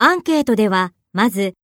アンケートでは、まず